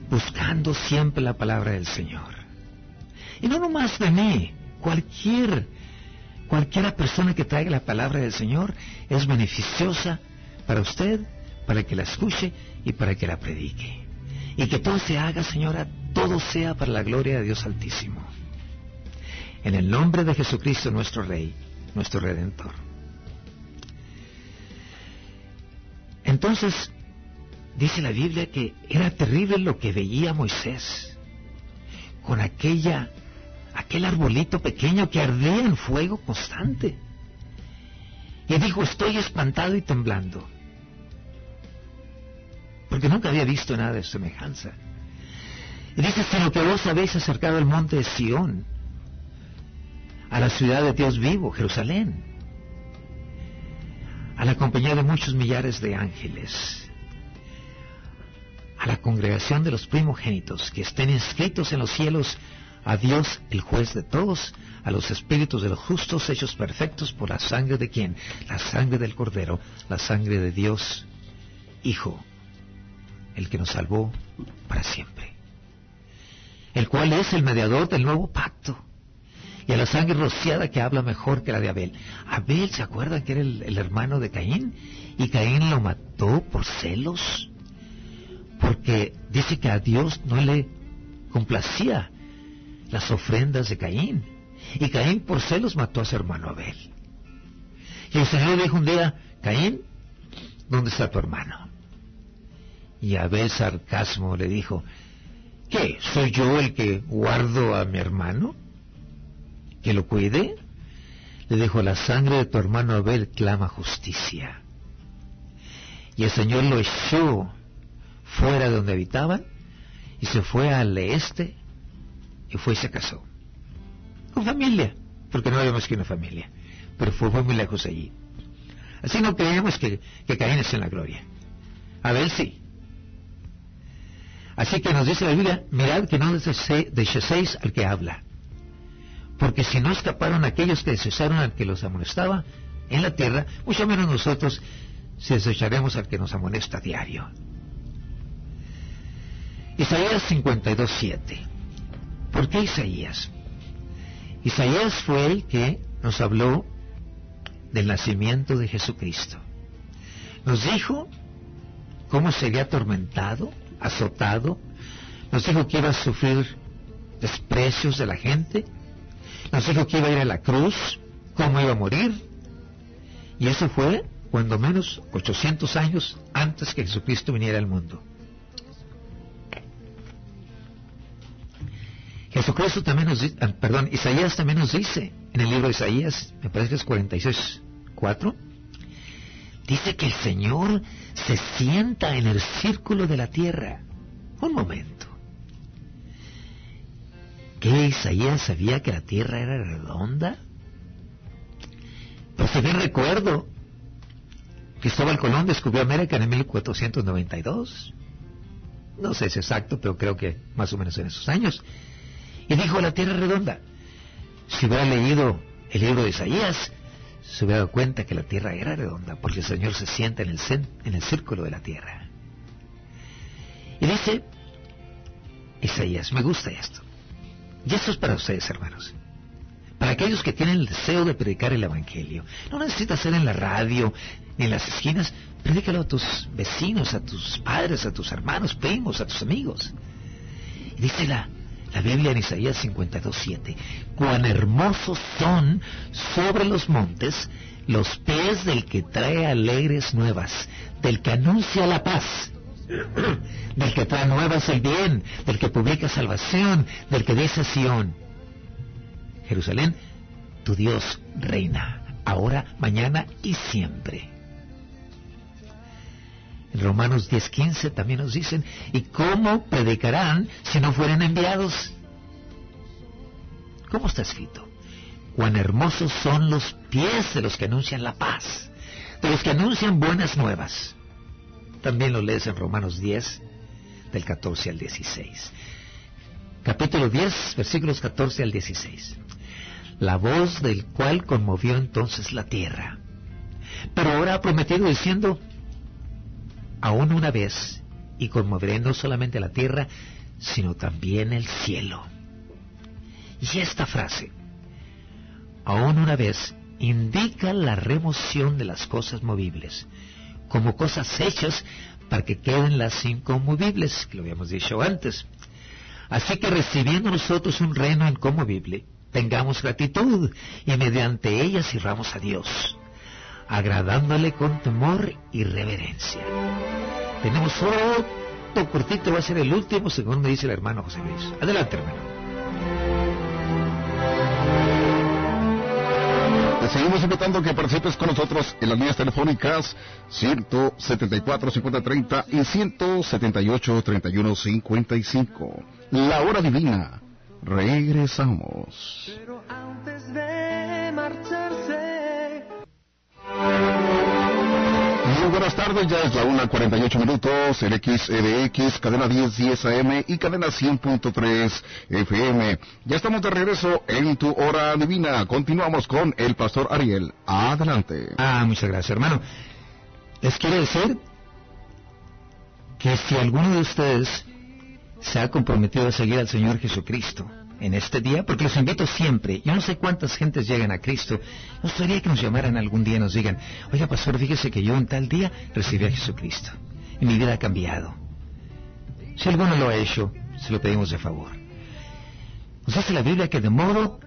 buscando siempre la palabra del Señor. Y no nomás de mí, cualquier Cualquiera persona que traiga la palabra del Señor es beneficiosa para usted, para que la escuche y para que la predique. Y que todo se haga, Señora, todo sea para la gloria de Dios Altísimo. En el nombre de Jesucristo nuestro Rey, nuestro Redentor. Entonces, dice la Biblia que era terrible lo que veía Moisés con aquella aquel arbolito pequeño que ardía en fuego constante. Y dijo, estoy espantado y temblando. Porque nunca había visto nada de semejanza. Y dice, sino que vos habéis acercado al monte de Sión, a la ciudad de Dios vivo, Jerusalén, a la compañía de muchos millares de ángeles, a la congregación de los primogénitos que estén inscritos en los cielos a Dios, el juez de todos, a los espíritus de los justos hechos perfectos por la sangre de quién? La sangre del Cordero, la sangre de Dios, Hijo, el que nos salvó para siempre, el cual es el mediador del nuevo pacto. Y a la sangre rociada que habla mejor que la de Abel. Abel, ¿se acuerdan que era el, el hermano de Caín? Y Caín lo mató por celos. Porque dice que a Dios no le complacía las ofrendas de Caín. Y Caín por celos mató a su hermano Abel. Y el Señor dijo un día, Caín, ¿dónde está tu hermano? Y Abel sarcasmo le dijo, ¿qué? ¿Soy yo el que guardo a mi hermano? ¿Que lo cuide? Le dijo, la sangre de tu hermano Abel clama justicia. Y el Señor lo echó fuera de donde habitaban y se fue al este y fue y se casó. Con familia, porque no había más que una familia, pero fue, muy lejos allí. Así no creemos que, que Caín es en la gloria. Abel sí. Así que nos dice la Biblia, mirad que no deseéis al que habla. Porque si no escaparon aquellos que desecharon al que los amonestaba en la tierra, mucho menos nosotros si desecharemos al que nos amonesta a diario. Isaías 52, 7. ¿Por qué Isaías? Isaías fue el que nos habló del nacimiento de Jesucristo. Nos dijo cómo sería atormentado, azotado, nos dijo que iba a sufrir desprecios de la gente, nos dijo que iba a ir a la cruz, cómo iba a morir, y eso fue cuando menos 800 años antes que Jesucristo viniera al mundo. Jesucristo también nos dice, ah, perdón, Isaías también nos dice, en el libro de Isaías, me parece que es 46, 4, dice que el Señor se sienta en el círculo de la tierra. Un momento. ¿Qué Isaías sabía que la tierra era redonda? Pues si bien recuerdo, Cristóbal Colón descubrió América en 1492. No sé si es exacto, pero creo que más o menos en esos años. Y dijo, la tierra redonda. Si hubiera leído el libro de Isaías, se hubiera dado cuenta que la tierra era redonda, porque el Señor se sienta en el, en el círculo de la tierra. Y dice, Isaías, me gusta esto. Y esto es para ustedes, hermanos. Para aquellos que tienen el deseo de predicar el Evangelio. No necesitas ser en la radio, ni en las esquinas. Predícalo a tus vecinos, a tus padres, a tus hermanos, primos, a tus amigos. Y dice la, la Biblia en Isaías 52.7, cuán hermosos son sobre los montes los pies del que trae alegres nuevas, del que anuncia la paz, del que trae nuevas el bien, del que publica salvación, del que dice Sión. Jerusalén, tu Dios reina, ahora, mañana y siempre. En Romanos 10:15 también nos dicen, ¿y cómo predicarán si no fueren enviados? ¿Cómo está escrito? Cuán hermosos son los pies de los que anuncian la paz, de los que anuncian buenas nuevas. También lo lees en Romanos 10, del 14 al 16. Capítulo 10, versículos 14 al 16. La voz del cual conmovió entonces la tierra. Pero ahora ha prometido diciendo, aún una vez, y conmoveré no solamente la tierra, sino también el cielo. Y esta frase, aún una vez, indica la remoción de las cosas movibles, como cosas hechas para que queden las inconmovibles, que lo habíamos dicho antes. Así que recibiendo nosotros un reino inconmovible, tengamos gratitud y mediante ella sirvamos a Dios, agradándole con temor y reverencia. Tenemos otro cortito, va a ser el último, según me dice el hermano José Luis. Adelante, hermano.
seguimos invitando a que participes con nosotros en las líneas telefónicas 174 5030 y 178 31 55. La hora divina. Regresamos. Pero antes de marcharse. Muy buenas tardes, ya es la 1.48 minutos, el XEDX, cadena 1010 AM y cadena 100.3 FM. Ya estamos de regreso en tu hora divina. Continuamos con el pastor Ariel. Adelante.
Ah, muchas gracias, hermano. Les quiero decir que si alguno de ustedes se ha comprometido a seguir al Señor Jesucristo, en este día, porque los invito siempre. Yo no sé cuántas gentes llegan a Cristo. Nos gustaría que nos llamaran algún día y nos digan, oiga pastor, fíjese que yo en tal día recibí a Jesucristo y mi vida ha cambiado. Si alguno lo ha hecho, se lo pedimos de favor. Nos dice la Biblia que de modo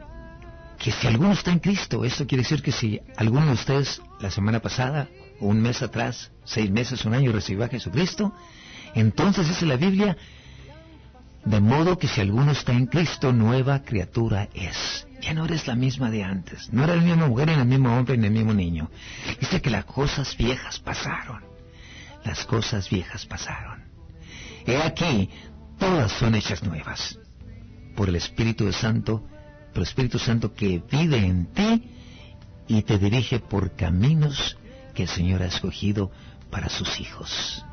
que si alguno está en Cristo, esto quiere decir que si alguno de ustedes la semana pasada, o un mes atrás, seis meses, un año recibió a Jesucristo, entonces dice la Biblia de modo que si alguno está en Cristo, nueva criatura es. Ya no eres la misma de antes. No eres la misma mujer, ni el mismo hombre, ni el mismo niño. Dice que las cosas viejas pasaron. Las cosas viejas pasaron. He aquí, todas son hechas nuevas. Por el Espíritu Santo, por el Espíritu Santo que vive en ti y te dirige por caminos que el Señor ha escogido para sus hijos.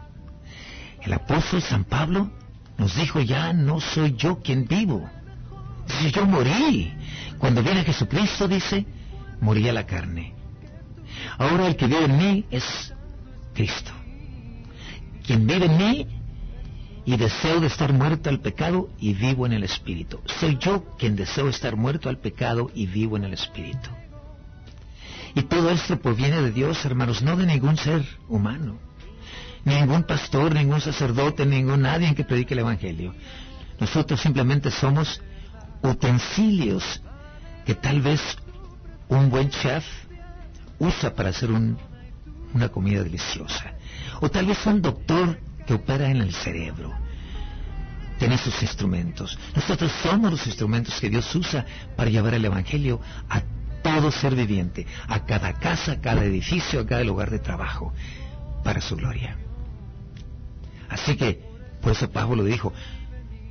El apóstol San Pablo nos dijo ya no soy yo quien vivo. Dice, yo morí. Cuando viene Jesucristo, dice, morí a la carne. Ahora el que vive en mí es Cristo. Quien vive en mí y deseo de estar muerto al pecado y vivo en el Espíritu. Soy yo quien deseo estar muerto al pecado y vivo en el Espíritu. Y todo esto proviene de Dios, hermanos, no de ningún ser humano ningún pastor, ningún sacerdote, ningún nadie que predique el Evangelio. Nosotros simplemente somos utensilios que tal vez un buen chef usa para hacer una comida deliciosa. O tal vez un doctor que opera en el cerebro. Tiene sus instrumentos. Nosotros somos los instrumentos que Dios usa para llevar el Evangelio a todo ser viviente, a cada casa, a cada edificio, a cada lugar de trabajo, para su gloria. Así que, por eso Pablo dijo,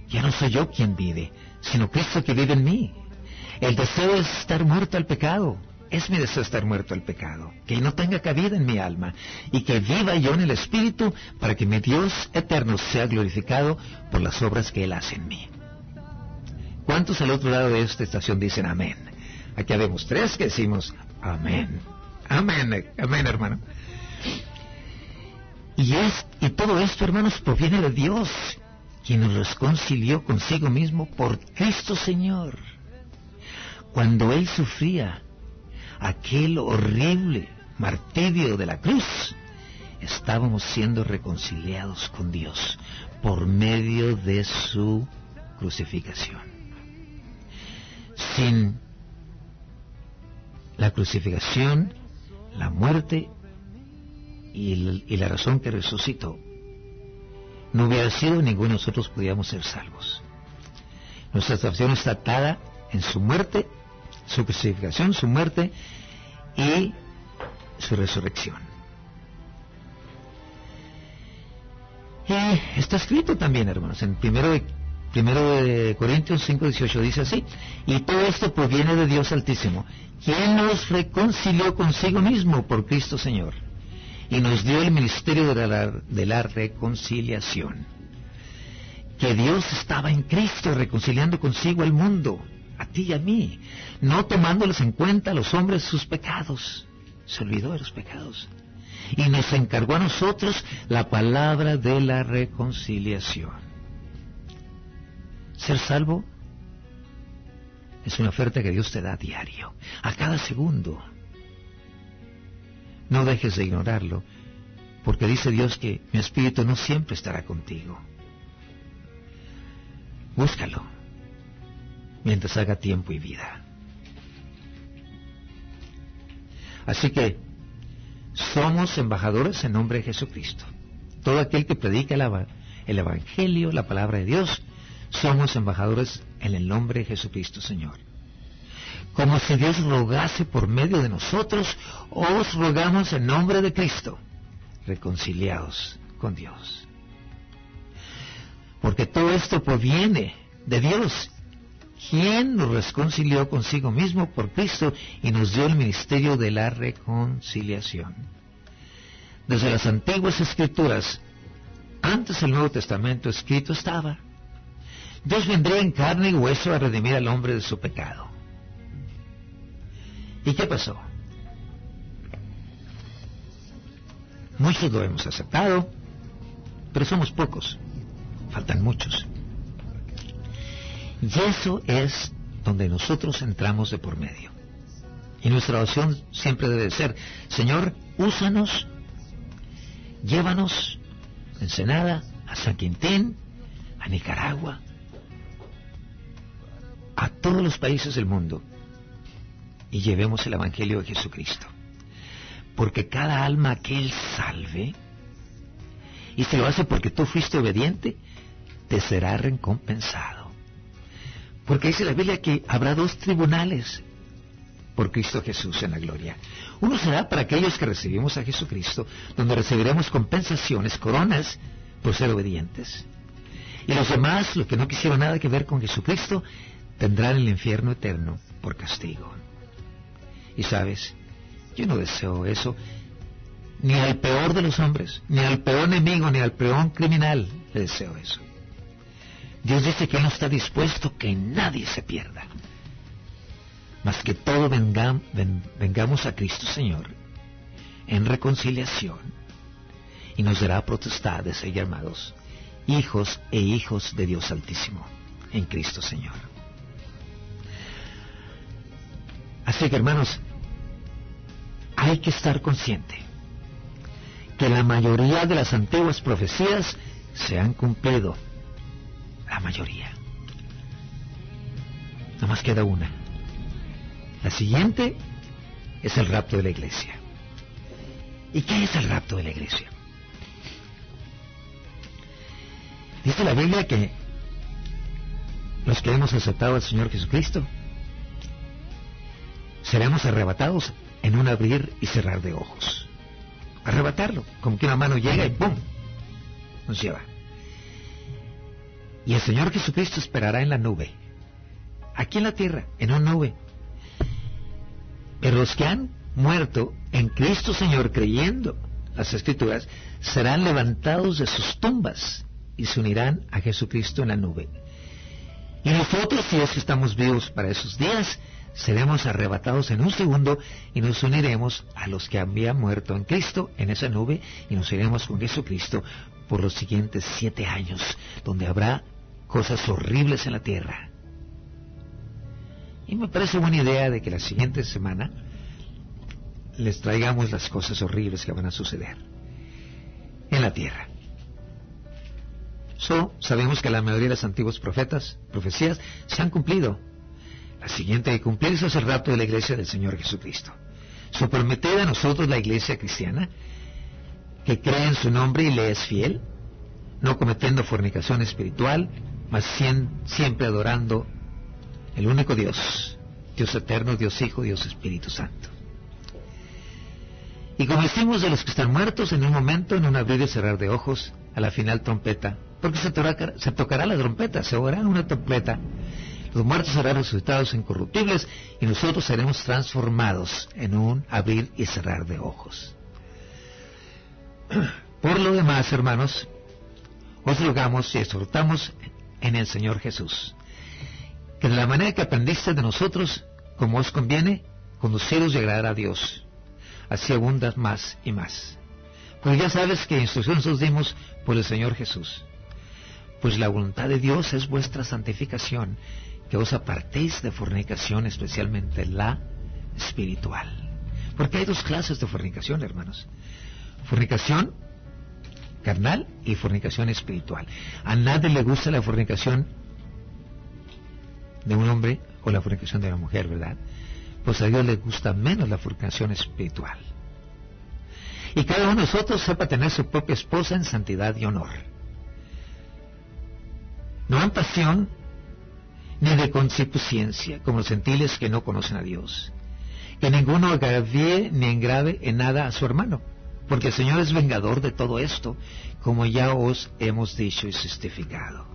Ya no soy yo quien vive, sino Cristo que vive en mí. El deseo es estar muerto al pecado. Es mi deseo estar muerto al pecado, que no tenga cabida en mi alma y que viva yo en el Espíritu para que mi Dios eterno sea glorificado por las obras que Él hace en mí. ¿Cuántos al otro lado de esta estación dicen amén? Aquí habemos tres que decimos amén. Amén, amén hermano. Y, es, y todo esto, hermanos, proviene de Dios, quien nos reconcilió consigo mismo por Cristo Señor. Cuando Él sufría aquel horrible martirio de la cruz, estábamos siendo reconciliados con Dios por medio de su crucificación. Sin la crucificación, la muerte y, la razón que resucitó, no hubiera sido ninguno de nosotros podíamos ser salvos. Nuestra salvación está atada en su muerte, su crucificación, su muerte y su resurrección. Y está escrito también, hermanos, en primero de, primero de Corintios 5, 18 dice así, y todo esto proviene de Dios Altísimo, quien nos reconcilió consigo mismo por Cristo Señor y nos dio el ministerio de la, de la reconciliación. Que Dios estaba en Cristo reconciliando consigo al mundo, a ti y a mí, no tomándoles en cuenta a los hombres sus pecados. Se olvidó de los pecados. Y nos encargó a nosotros la palabra de la reconciliación. Ser salvo es una oferta que Dios te da a diario, a cada segundo. No dejes de ignorarlo, porque dice Dios que mi espíritu no siempre estará contigo. Búscalo mientras haga tiempo y vida. Así que somos embajadores en nombre de Jesucristo. Todo aquel que predica el, Evangelio, la palabra de Dios, somos embajadores en el nombre de Jesucristo Señor como si Dios rogase por medio de nosotros, os rogamos en nombre de Cristo, reconciliados con Dios. Porque todo esto proviene de Dios, quien nos reconcilió consigo mismo por Cristo y nos dio el ministerio de la reconciliación. Desde las antiguas escrituras, antes del Nuevo Testamento escrito estaba, Dios vendría en carne y hueso a redimir al hombre de su pecado. ¿Y qué pasó? Muchos lo hemos aceptado, pero somos pocos. Faltan muchos. Y eso es donde nosotros entramos de por medio. Y nuestra oración siempre debe ser, Señor, úsanos, llévanos a Ensenada, a San Quintín, a Nicaragua, a todos los países del mundo y llevemos el Evangelio de Jesucristo. Porque cada alma que Él salve, y se lo hace porque tú fuiste obediente, te será recompensado. Porque dice la Biblia que habrá dos tribunales por Cristo Jesús en la gloria. Uno será para aquellos que recibimos a Jesucristo, donde recibiremos compensaciones, coronas, por ser obedientes. Y los demás, los que no quisieron nada que ver con Jesucristo, tendrán el infierno eterno por castigo. Y sabes, yo no deseo eso ni al peor de los hombres, ni al peor enemigo, ni al peor criminal le deseo eso. Dios dice que no está dispuesto que nadie se pierda, mas que todos vengamos a Cristo Señor en reconciliación y nos dará protestad de ser llamados hijos e hijos de Dios Altísimo en Cristo Señor. Así que hermanos, hay que estar consciente que la mayoría de las antiguas profecías se han cumplido. La mayoría. Nada más queda una. La siguiente es el rapto de la iglesia. ¿Y qué es el rapto de la iglesia? Dice la Biblia que los que hemos aceptado al Señor Jesucristo seremos arrebatados en un abrir y cerrar de ojos. Arrebatarlo, como que una mano llega y ¡pum! nos lleva. Y el Señor Jesucristo esperará en la nube. Aquí en la tierra, en una nube. Pero los que han muerto en Cristo Señor creyendo las Escrituras serán levantados de sus tumbas y se unirán a Jesucristo en la nube. Y nosotros, si es que estamos vivos para esos días, seremos arrebatados en un segundo y nos uniremos a los que habían muerto en Cristo en esa nube y nos iremos con Jesucristo por los siguientes siete años, donde habrá cosas horribles en la tierra. Y me parece buena idea de que la siguiente semana les traigamos las cosas horribles que van a suceder en la tierra. So, sabemos que la mayoría de los antiguos profetas, profecías, se han cumplido. La siguiente de cumplirse es el rapto de la iglesia del Señor Jesucristo. So, prometed a nosotros la iglesia cristiana, que cree en su nombre y le es fiel, no cometiendo fornicación espiritual, mas siempre adorando el único Dios, Dios eterno, Dios Hijo, Dios Espíritu Santo. Y como decimos de los que están muertos en un momento, en un abrir y cerrar de ojos, a la final trompeta, porque se, se tocará la trompeta, se oirá una trompeta, los muertos serán resucitados incorruptibles y nosotros seremos transformados en un abrir y cerrar de ojos. Por lo demás, hermanos, os rogamos y exhortamos en el Señor Jesús, que de la manera que aprendiste de nosotros, como os conviene, conduciros y agradar a Dios así abundas más y más. Pues ya sabes que instrucciones os dimos por el Señor Jesús. Pues la voluntad de Dios es vuestra santificación, que os apartéis de fornicación, especialmente la espiritual. Porque hay dos clases de fornicación, hermanos. Fornicación carnal y fornicación espiritual. A nadie le gusta la fornicación de un hombre o la fornicación de una mujer, ¿verdad? pues a Dios le gusta menos la fornicación espiritual. Y cada uno de nosotros sepa tener su propia esposa en santidad y honor. No en pasión ni de concupiscencia, como los gentiles que no conocen a Dios. Que ninguno agravíe ni engrave en nada a su hermano, porque el Señor es vengador de todo esto, como ya os hemos dicho y justificado.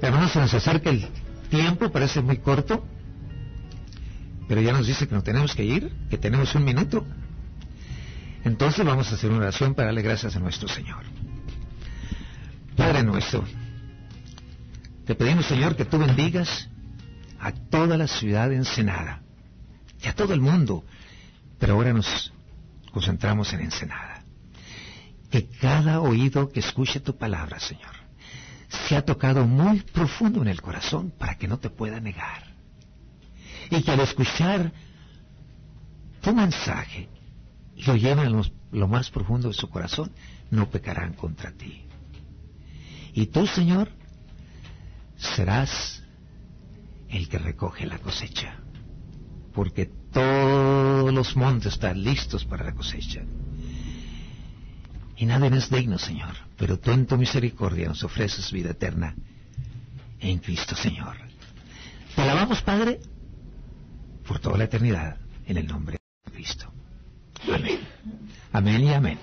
Hermanos, se nos acerca el tiempo, parece muy corto, pero ya nos dice que no tenemos que ir, que tenemos un minuto. Entonces vamos a hacer una oración para darle gracias a nuestro Señor. Padre nuestro, te pedimos Señor que tú bendigas a toda la ciudad de Ensenada y a todo el mundo, pero ahora nos concentramos en Ensenada. Que cada oído que escuche tu palabra, Señor, sea tocado muy profundo en el corazón para que no te pueda negar y que al escuchar tu mensaje lo lleven a lo más profundo de su corazón, no pecarán contra ti. Y tú, Señor, serás el que recoge la cosecha, porque todos los montes están listos para la cosecha. Y nadie es digno, Señor, pero tú en tu misericordia nos ofreces vida eterna en Cristo, Señor. Te alabamos, Padre, por toda la eternidad, en el nombre de Cristo. Amén. Amén y amén.